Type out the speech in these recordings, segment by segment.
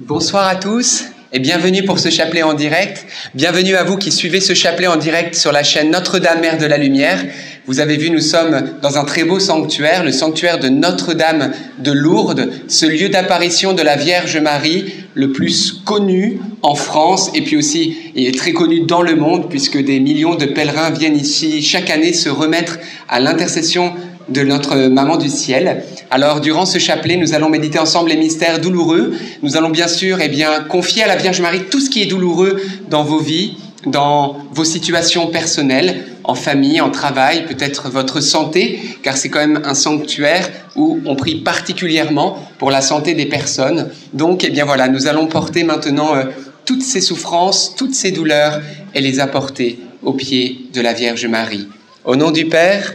Bonsoir à tous et bienvenue pour ce chapelet en direct. Bienvenue à vous qui suivez ce chapelet en direct sur la chaîne Notre-Dame Mère de la Lumière. Vous avez vu, nous sommes dans un très beau sanctuaire, le sanctuaire de Notre-Dame de Lourdes, ce lieu d'apparition de la Vierge Marie, le plus connu en France et puis aussi il est très connu dans le monde puisque des millions de pèlerins viennent ici chaque année se remettre à l'intercession de notre Maman du Ciel. Alors, durant ce chapelet, nous allons méditer ensemble les mystères douloureux. Nous allons bien sûr eh bien, confier à la Vierge Marie tout ce qui est douloureux dans vos vies, dans vos situations personnelles, en famille, en travail, peut-être votre santé, car c'est quand même un sanctuaire où on prie particulièrement pour la santé des personnes. Donc, eh bien voilà, nous allons porter maintenant euh, toutes ces souffrances, toutes ces douleurs et les apporter au pied de la Vierge Marie. Au nom du Père,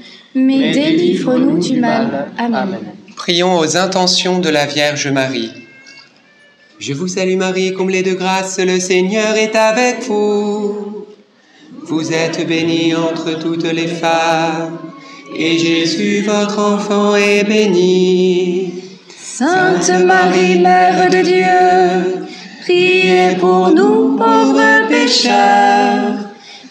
mais délivre-nous du mal. Amen. Prions aux intentions de la Vierge Marie. Je vous salue Marie, comblée de grâce, le Seigneur est avec vous. Vous êtes bénie entre toutes les femmes, et Jésus, votre enfant, est béni. Sainte Marie, Mère de Dieu, priez pour nous pauvres pécheurs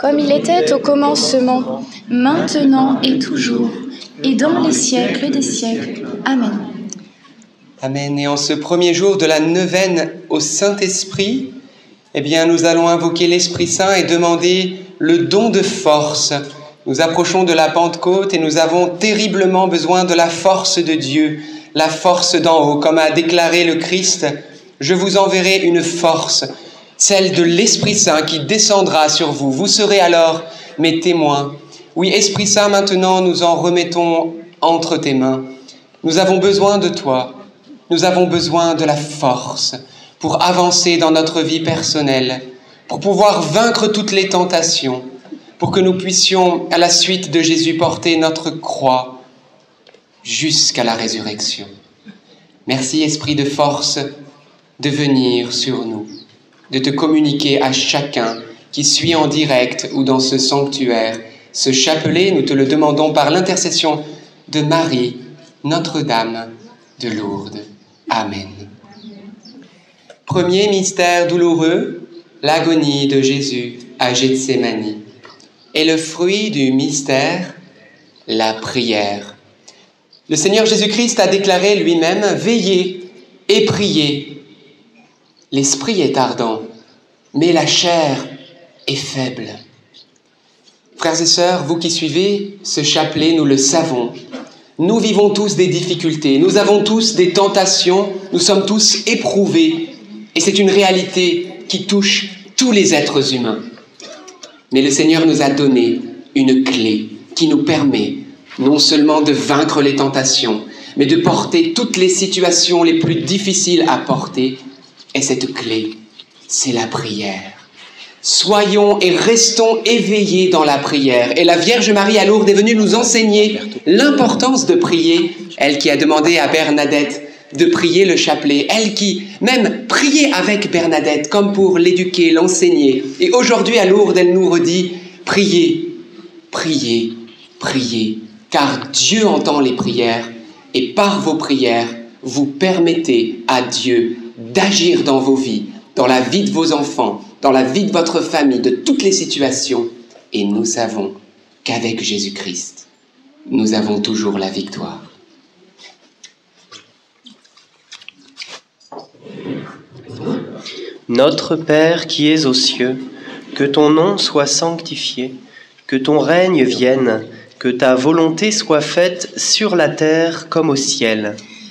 comme il était au commencement, maintenant et toujours, et dans les siècles des siècles. Amen. Amen. Et en ce premier jour de la neuvaine au Saint-Esprit, eh bien, nous allons invoquer l'Esprit Saint et demander le don de force. Nous approchons de la Pentecôte et nous avons terriblement besoin de la force de Dieu, la force d'en haut, comme a déclaré le Christ. Je vous enverrai une force celle de l'Esprit Saint qui descendra sur vous. Vous serez alors mes témoins. Oui, Esprit Saint, maintenant nous en remettons entre tes mains. Nous avons besoin de toi. Nous avons besoin de la force pour avancer dans notre vie personnelle, pour pouvoir vaincre toutes les tentations, pour que nous puissions, à la suite de Jésus, porter notre croix jusqu'à la résurrection. Merci, Esprit de force, de venir sur nous de te communiquer à chacun qui suit en direct ou dans ce sanctuaire. Ce chapelet, nous te le demandons par l'intercession de Marie, Notre-Dame de Lourdes. Amen. Premier mystère douloureux, l'agonie de Jésus à Gethsémanie. est le fruit du mystère, la prière. Le Seigneur Jésus-Christ a déclaré lui-même, Veillez et priez. L'esprit est ardent, mais la chair est faible. Frères et sœurs, vous qui suivez ce chapelet, nous le savons. Nous vivons tous des difficultés, nous avons tous des tentations, nous sommes tous éprouvés. Et c'est une réalité qui touche tous les êtres humains. Mais le Seigneur nous a donné une clé qui nous permet non seulement de vaincre les tentations, mais de porter toutes les situations les plus difficiles à porter. Et cette clé, c'est la prière. Soyons et restons éveillés dans la prière. Et la Vierge Marie à Lourdes est venue nous enseigner l'importance de prier. Elle qui a demandé à Bernadette de prier le chapelet. Elle qui même priait avec Bernadette, comme pour l'éduquer, l'enseigner. Et aujourd'hui à Lourdes, elle nous redit, priez, priez, priez, car Dieu entend les prières et par vos prières, vous permettez à Dieu d'agir dans vos vies, dans la vie de vos enfants, dans la vie de votre famille, de toutes les situations. Et nous savons qu'avec Jésus-Christ, nous avons toujours la victoire. Notre Père qui es aux cieux, que ton nom soit sanctifié, que ton règne vienne, que ta volonté soit faite sur la terre comme au ciel.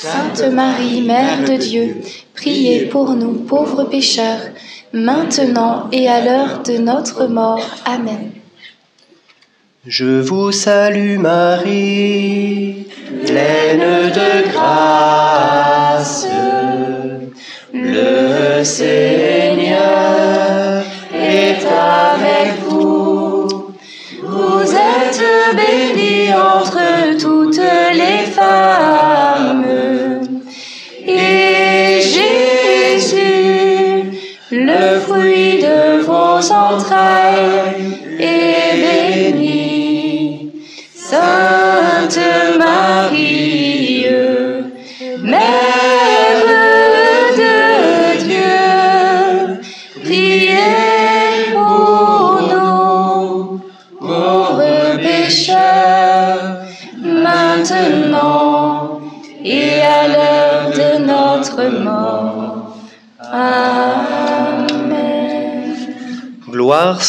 Sainte Marie, Mère de Dieu, priez pour nous pauvres pécheurs, maintenant et à l'heure de notre mort. Amen. Je vous salue Marie, pleine de grâce. Le Seigneur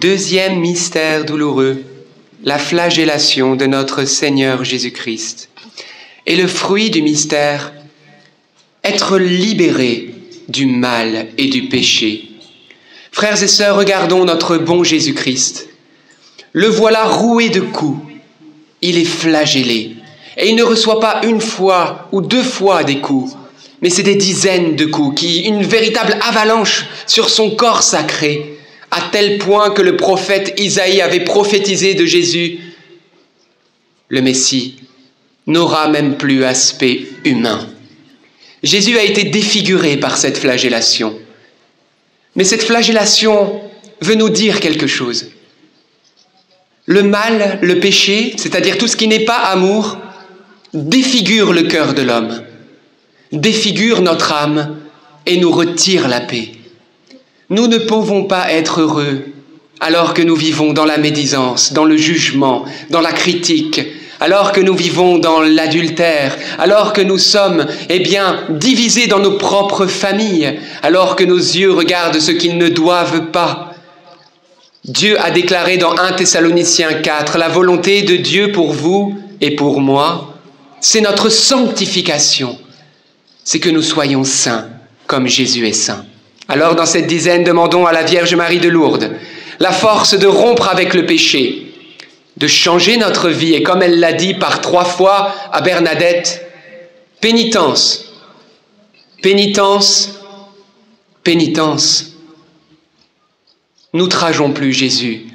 Deuxième mystère douloureux, la flagellation de notre Seigneur Jésus-Christ. Et le fruit du mystère, être libéré du mal et du péché. Frères et sœurs, regardons notre bon Jésus-Christ. Le voilà roué de coups. Il est flagellé. Et il ne reçoit pas une fois ou deux fois des coups, mais c'est des dizaines de coups qui, une véritable avalanche sur son corps sacré, à tel point que le prophète Isaïe avait prophétisé de Jésus, le Messie n'aura même plus aspect humain. Jésus a été défiguré par cette flagellation. Mais cette flagellation veut nous dire quelque chose. Le mal, le péché, c'est-à-dire tout ce qui n'est pas amour, défigure le cœur de l'homme, défigure notre âme et nous retire la paix. Nous ne pouvons pas être heureux alors que nous vivons dans la médisance, dans le jugement, dans la critique, alors que nous vivons dans l'adultère, alors que nous sommes, eh divisés dans nos propres familles, alors que nos yeux regardent ce qu'ils ne doivent pas. Dieu a déclaré dans 1 Thessaloniciens 4, la volonté de Dieu pour vous et pour moi, c'est notre sanctification, c'est que nous soyons saints comme Jésus est saint. Alors dans cette dizaine, demandons à la Vierge Marie de Lourdes la force de rompre avec le péché, de changer notre vie, et comme elle l'a dit par trois fois à Bernadette, pénitence, pénitence, pénitence. N'outrageons plus Jésus,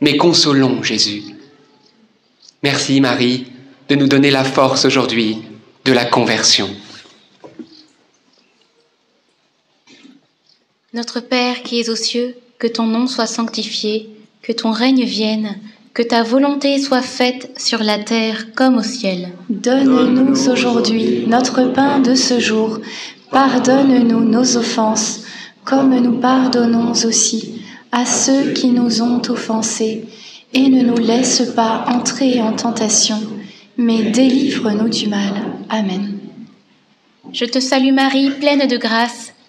mais consolons Jésus. Merci Marie de nous donner la force aujourd'hui de la conversion. Notre Père qui es aux cieux, que ton nom soit sanctifié, que ton règne vienne, que ta volonté soit faite sur la terre comme au ciel. Donne-nous aujourd'hui notre pain de ce jour. Pardonne-nous nos offenses, comme nous pardonnons aussi à ceux qui nous ont offensés. Et ne nous laisse pas entrer en tentation, mais délivre-nous du mal. Amen. Je te salue Marie, pleine de grâce.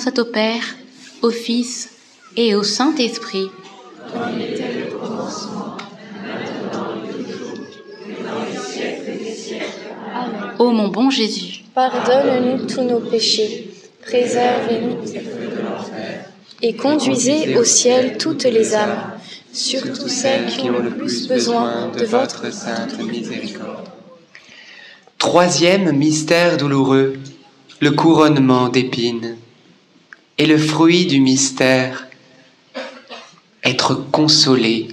soit au Père, au Fils et au Saint-Esprit. Ô mon bon Jésus, Pardonne-nous tous nos péchés, préservez-nous et conduisez au ciel toutes les âmes, surtout celles qui ont le plus besoin de votre sainte miséricorde. Troisième mystère douloureux, le couronnement d'épines. Et le fruit du mystère, être consolé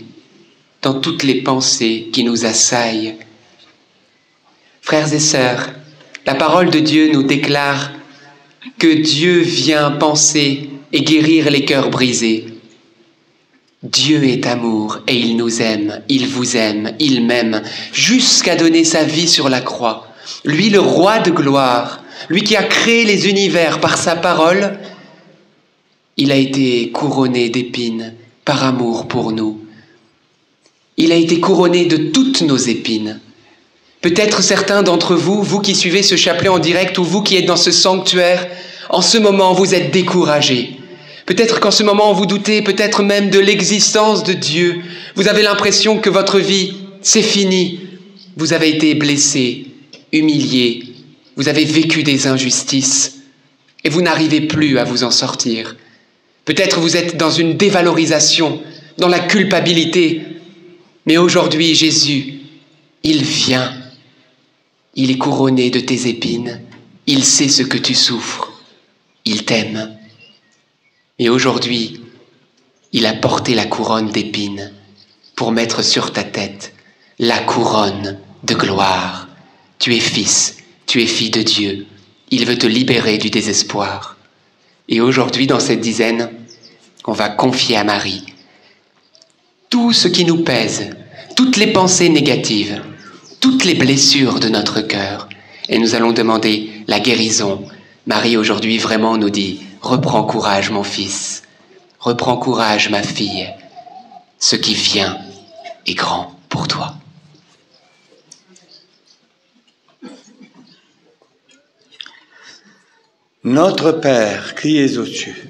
dans toutes les pensées qui nous assaillent. Frères et sœurs, la parole de Dieu nous déclare que Dieu vient penser et guérir les cœurs brisés. Dieu est amour et il nous aime, il vous aime, il m'aime, jusqu'à donner sa vie sur la croix. Lui, le roi de gloire, lui qui a créé les univers par sa parole, il a été couronné d'épines par amour pour nous. Il a été couronné de toutes nos épines. Peut-être certains d'entre vous, vous qui suivez ce chapelet en direct ou vous qui êtes dans ce sanctuaire, en ce moment vous êtes découragés. Peut-être qu'en ce moment vous doutez peut-être même de l'existence de Dieu. Vous avez l'impression que votre vie, c'est fini. Vous avez été blessé, humilié, Vous avez vécu des injustices et vous n'arrivez plus à vous en sortir. Peut-être vous êtes dans une dévalorisation, dans la culpabilité. Mais aujourd'hui, Jésus, il vient. Il est couronné de tes épines. Il sait ce que tu souffres. Il t'aime. Et aujourd'hui, il a porté la couronne d'épines pour mettre sur ta tête la couronne de gloire. Tu es fils, tu es fille de Dieu. Il veut te libérer du désespoir. Et aujourd'hui, dans cette dizaine, on va confier à Marie tout ce qui nous pèse, toutes les pensées négatives, toutes les blessures de notre cœur. Et nous allons demander la guérison. Marie aujourd'hui vraiment nous dit, reprends courage mon fils, reprends courage ma fille, ce qui vient est grand pour toi. Notre Père qui es au-dessus,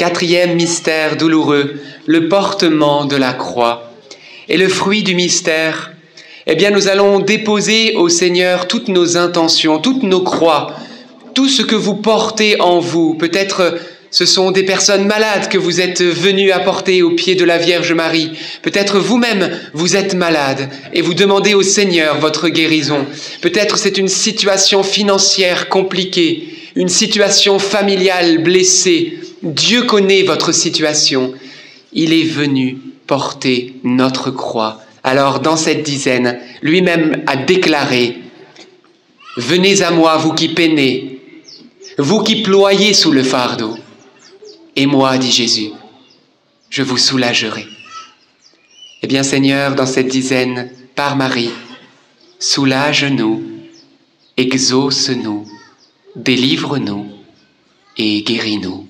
Quatrième mystère douloureux, le portement de la croix. Et le fruit du mystère, eh bien nous allons déposer au Seigneur toutes nos intentions, toutes nos croix, tout ce que vous portez en vous. Peut-être ce sont des personnes malades que vous êtes venus apporter au pied de la Vierge Marie. Peut-être vous-même, vous êtes malade et vous demandez au Seigneur votre guérison. Peut-être c'est une situation financière compliquée, une situation familiale blessée. Dieu connaît votre situation. Il est venu porter notre croix. Alors dans cette dizaine, lui-même a déclaré, Venez à moi, vous qui peinez, vous qui ployez sous le fardeau. Et moi, dit Jésus, je vous soulagerai. Eh bien Seigneur, dans cette dizaine, par Marie, soulage-nous, exauce-nous, délivre-nous et guéris-nous.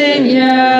Seigneur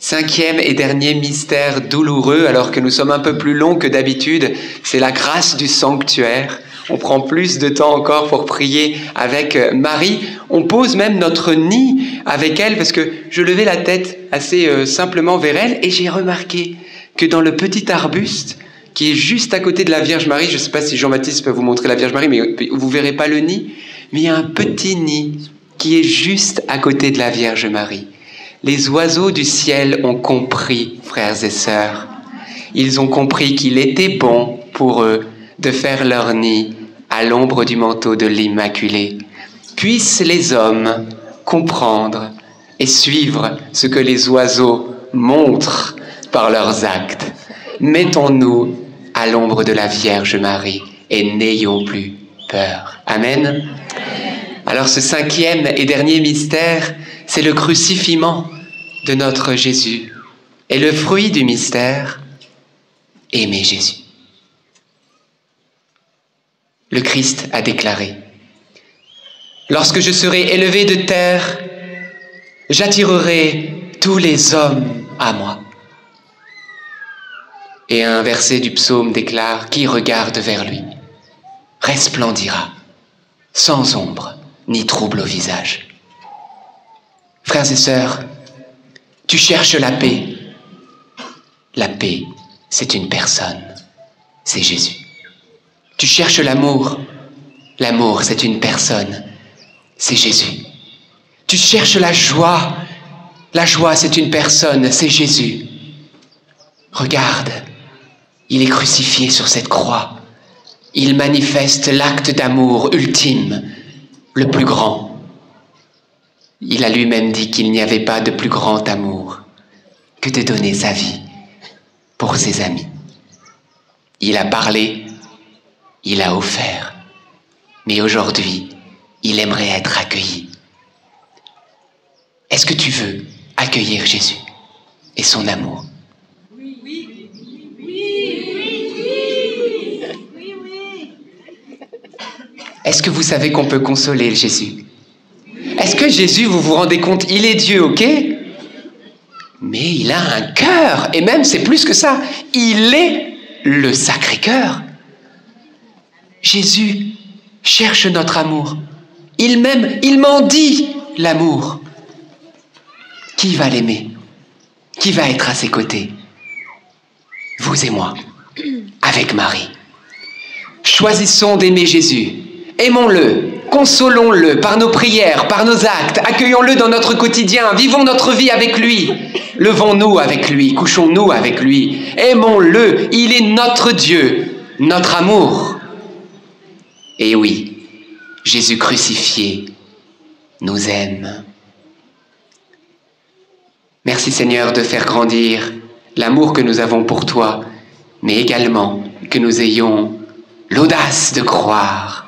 Cinquième et dernier mystère douloureux, alors que nous sommes un peu plus longs que d'habitude, c'est la grâce du sanctuaire. On prend plus de temps encore pour prier avec euh, Marie. On pose même notre nid avec elle parce que je levais la tête assez euh, simplement vers elle et j'ai remarqué que dans le petit arbuste qui est juste à côté de la Vierge Marie, je ne sais pas si Jean-Baptiste peut vous montrer la Vierge Marie, mais vous verrez pas le nid, mais il y a un petit nid qui est juste à côté de la Vierge Marie. Les oiseaux du ciel ont compris, frères et sœurs. Ils ont compris qu'il était bon pour eux de faire leur nid à l'ombre du manteau de l'Immaculée. Puissent les hommes comprendre et suivre ce que les oiseaux montrent par leurs actes. Mettons-nous à l'ombre de la Vierge Marie et n'ayons plus peur. Amen. Alors ce cinquième et dernier mystère, c'est le crucifiement de notre Jésus. Et le fruit du mystère, aimer Jésus. Le Christ a déclaré, Lorsque je serai élevé de terre, j'attirerai tous les hommes à moi. Et un verset du psaume déclare, Qui regarde vers lui resplendira, sans ombre ni trouble au visage. Frères et sœurs, tu cherches la paix. La paix, c'est une personne, c'est Jésus. Tu cherches l'amour. L'amour, c'est une personne, c'est Jésus. Tu cherches la joie. La joie, c'est une personne, c'est Jésus. Regarde, il est crucifié sur cette croix. Il manifeste l'acte d'amour ultime, le plus grand. Il a lui-même dit qu'il n'y avait pas de plus grand amour que de donner sa vie pour ses amis. Il a parlé, il a offert, mais aujourd'hui, il aimerait être accueilli. Est-ce que tu veux accueillir Jésus et son amour? Est-ce que vous savez qu'on peut consoler Jésus? Est-ce que Jésus, vous vous rendez compte, il est Dieu, ok? Mais il a un cœur, et même c'est plus que ça, il est le Sacré-Cœur. Jésus cherche notre amour. Il m'aime, il m'en dit l'amour. Qui va l'aimer? Qui va être à ses côtés? Vous et moi, avec Marie. Choisissons d'aimer Jésus. Aimons-le, consolons-le par nos prières, par nos actes, accueillons-le dans notre quotidien, vivons notre vie avec lui, levons-nous avec lui, couchons-nous avec lui, aimons-le, il est notre Dieu, notre amour. Et oui, Jésus crucifié nous aime. Merci Seigneur de faire grandir l'amour que nous avons pour toi, mais également que nous ayons l'audace de croire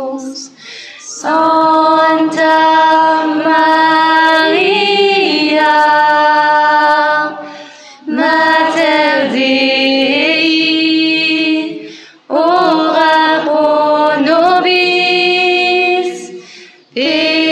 Santa Maria, Mater Dei, ora pro nobis peccatoribus,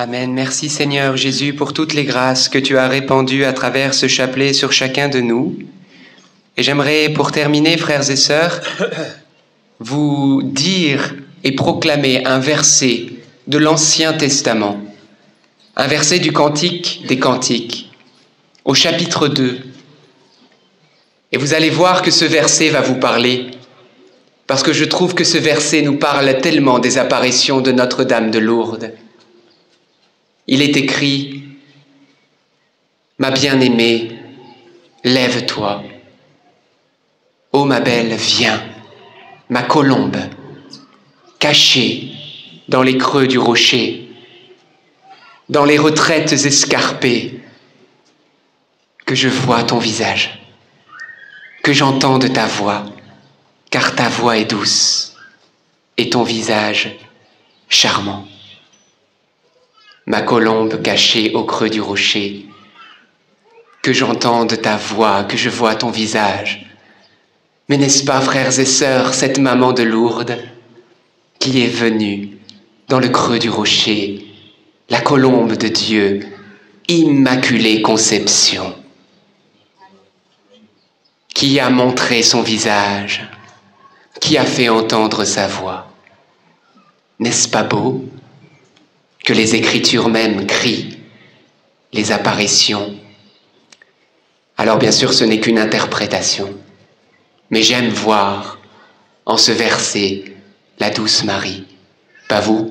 Amen. Merci Seigneur Jésus pour toutes les grâces que tu as répandues à travers ce chapelet sur chacun de nous. Et j'aimerais, pour terminer, frères et sœurs, vous dire et proclamer un verset de l'Ancien Testament, un verset du Cantique des Cantiques, au chapitre 2. Et vous allez voir que ce verset va vous parler, parce que je trouve que ce verset nous parle tellement des apparitions de Notre-Dame de Lourdes. Il est écrit, Ma bien-aimée, lève-toi. Ô ma belle, viens, ma colombe, cachée dans les creux du rocher, dans les retraites escarpées, que je vois ton visage, que j'entende ta voix, car ta voix est douce et ton visage charmant ma colombe cachée au creux du rocher, que j'entende ta voix, que je vois ton visage. Mais n'est-ce pas, frères et sœurs, cette maman de Lourdes qui est venue dans le creux du rocher, la colombe de Dieu, Immaculée Conception, qui a montré son visage, qui a fait entendre sa voix. N'est-ce pas beau? Que les Écritures même crient, les apparitions. Alors bien sûr, ce n'est qu'une interprétation, mais j'aime voir en ce verset la douce Marie. Pas vous?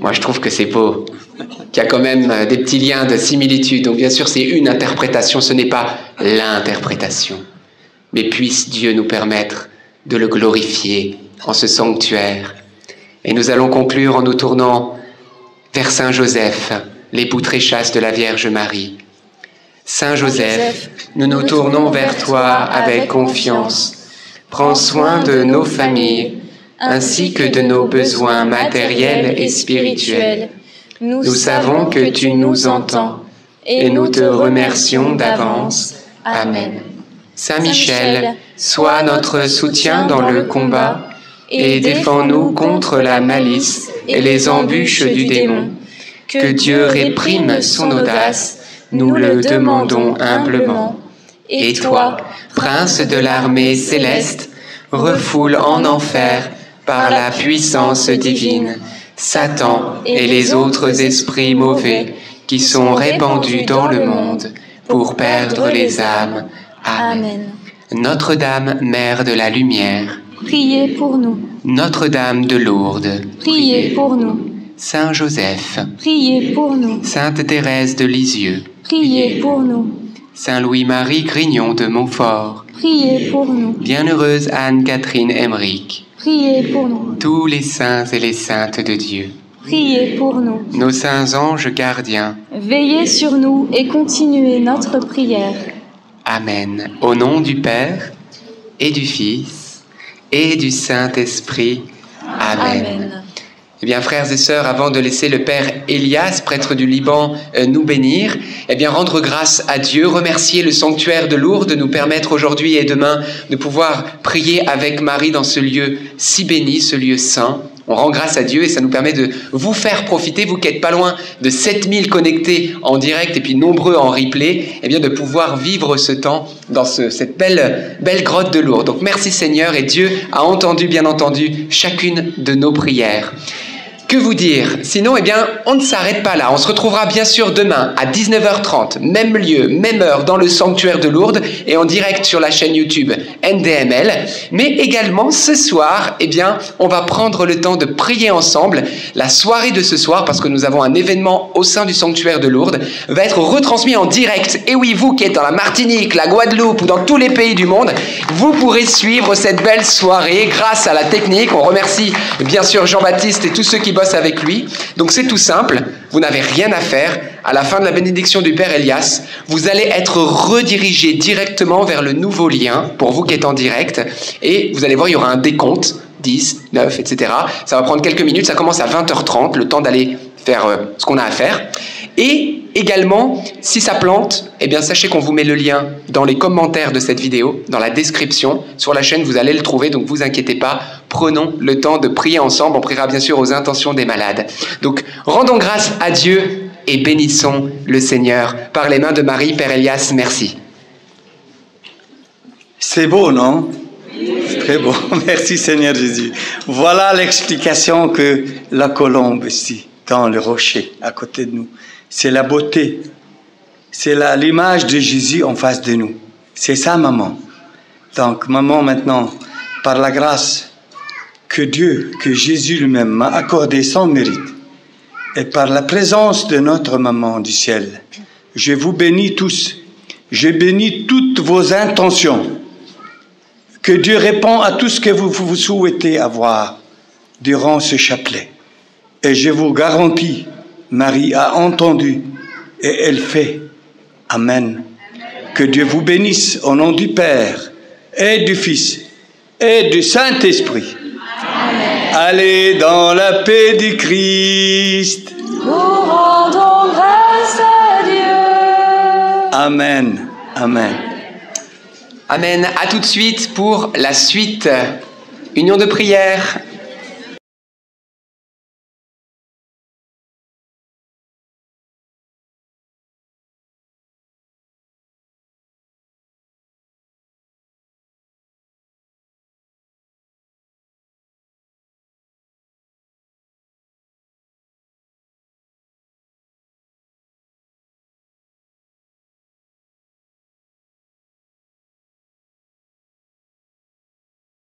Moi, je trouve que c'est beau, qu'il y a quand même des petits liens de similitude. Donc bien sûr, c'est une interprétation, ce n'est pas l'interprétation. Mais puisse Dieu nous permettre de le glorifier en ce sanctuaire. Et nous allons conclure en nous tournant vers Saint Joseph, l'époux très chaste de la Vierge Marie. Saint Joseph, nous nous tournons vers toi avec confiance. Prends soin de nos familles, ainsi que de nos besoins matériels et spirituels. Nous savons que tu nous entends et nous te remercions d'avance. Amen. Saint Michel, sois notre soutien dans le combat et défends-nous contre la malice et les embûches du démon. Que Dieu réprime son audace, nous le demandons humblement. Et toi, prince de l'armée céleste, refoule en enfer par la puissance divine Satan et les autres esprits mauvais qui sont répandus dans le monde pour perdre les âmes. Amen. Notre-Dame, Mère de la Lumière, Priez pour nous. Notre-Dame de Lourdes, Priez pour nous. Saint Joseph, Priez pour nous. Sainte Thérèse de Lisieux, Priez pour nous. Saint Louis-Marie Grignon de Montfort, Priez pour nous. Bienheureuse Anne-Catherine Emmerich, Priez pour nous. tous les saints et les saintes de Dieu, Priez pour nous. nos saints anges gardiens. Veillez sur nous et continuez notre prière. Amen. Au nom du Père et du Fils et du Saint-Esprit. Amen. Amen. Eh bien, frères et sœurs, avant de laisser le Père Elias, prêtre du Liban, euh, nous bénir, eh bien, rendre grâce à Dieu, remercier le sanctuaire de Lourdes, de nous permettre aujourd'hui et demain de pouvoir prier avec Marie dans ce lieu si béni, ce lieu saint. On rend grâce à Dieu et ça nous permet de vous faire profiter, vous qui êtes pas loin de 7000 connectés en direct et puis nombreux en replay, eh bien de pouvoir vivre ce temps dans ce- cette belle, belle grotte de Lourdes. Donc merci Seigneur et Dieu a entendu bien entendu chacune de nos prières. Que vous dire? Sinon, eh bien, on ne s'arrête pas là. On se retrouvera bien sûr demain à 19h30, même lieu, même heure, dans le sanctuaire de Lourdes et en direct sur la chaîne YouTube NDML. Mais également ce soir, eh bien, on va prendre le temps de prier ensemble. La soirée de ce soir, parce que nous avons un événement au sein du sanctuaire de Lourdes, va être retransmis en direct. Et oui, vous qui êtes dans la Martinique, la Guadeloupe ou dans tous les pays du monde, vous pourrez suivre cette belle soirée grâce à la technique. On remercie bien sûr Jean-Baptiste et tous ceux qui avec lui. Donc c'est tout simple, vous n'avez rien à faire. À la fin de la bénédiction du Père Elias, vous allez être redirigé directement vers le nouveau lien, pour vous qui êtes en direct, et vous allez voir, il y aura un décompte, 10, 9, etc. Ça va prendre quelques minutes, ça commence à 20h30, le temps d'aller faire euh, ce qu'on a à faire. Et également, si ça plante, eh bien sachez qu'on vous met le lien dans les commentaires de cette vidéo, dans la description. Sur la chaîne, vous allez le trouver, donc vous inquiétez pas. Prenons le temps de prier ensemble. On priera bien sûr aux intentions des malades. Donc, rendons grâce à Dieu et bénissons le Seigneur. Par les mains de Marie, Père Elias, merci. C'est beau, non? Très beau. Merci Seigneur Jésus. Voilà l'explication que la colombe ici, dans le rocher, à côté de nous. C'est la beauté. C'est l'image de Jésus en face de nous. C'est ça, maman. Donc, maman, maintenant, par la grâce que Dieu, que Jésus lui-même m'a accordé sans mérite, et par la présence de notre maman du ciel, je vous bénis tous. Je bénis toutes vos intentions. Que Dieu répond à tout ce que vous, vous souhaitez avoir durant ce chapelet. Et je vous garantis, Marie a entendu et elle fait. Amen. Que Dieu vous bénisse au nom du Père et du Fils et du Saint-Esprit. Allez dans la paix du Christ. Nous rendons grâce à Dieu. Amen. Amen. Amen. À tout de suite pour la suite. Union de prière.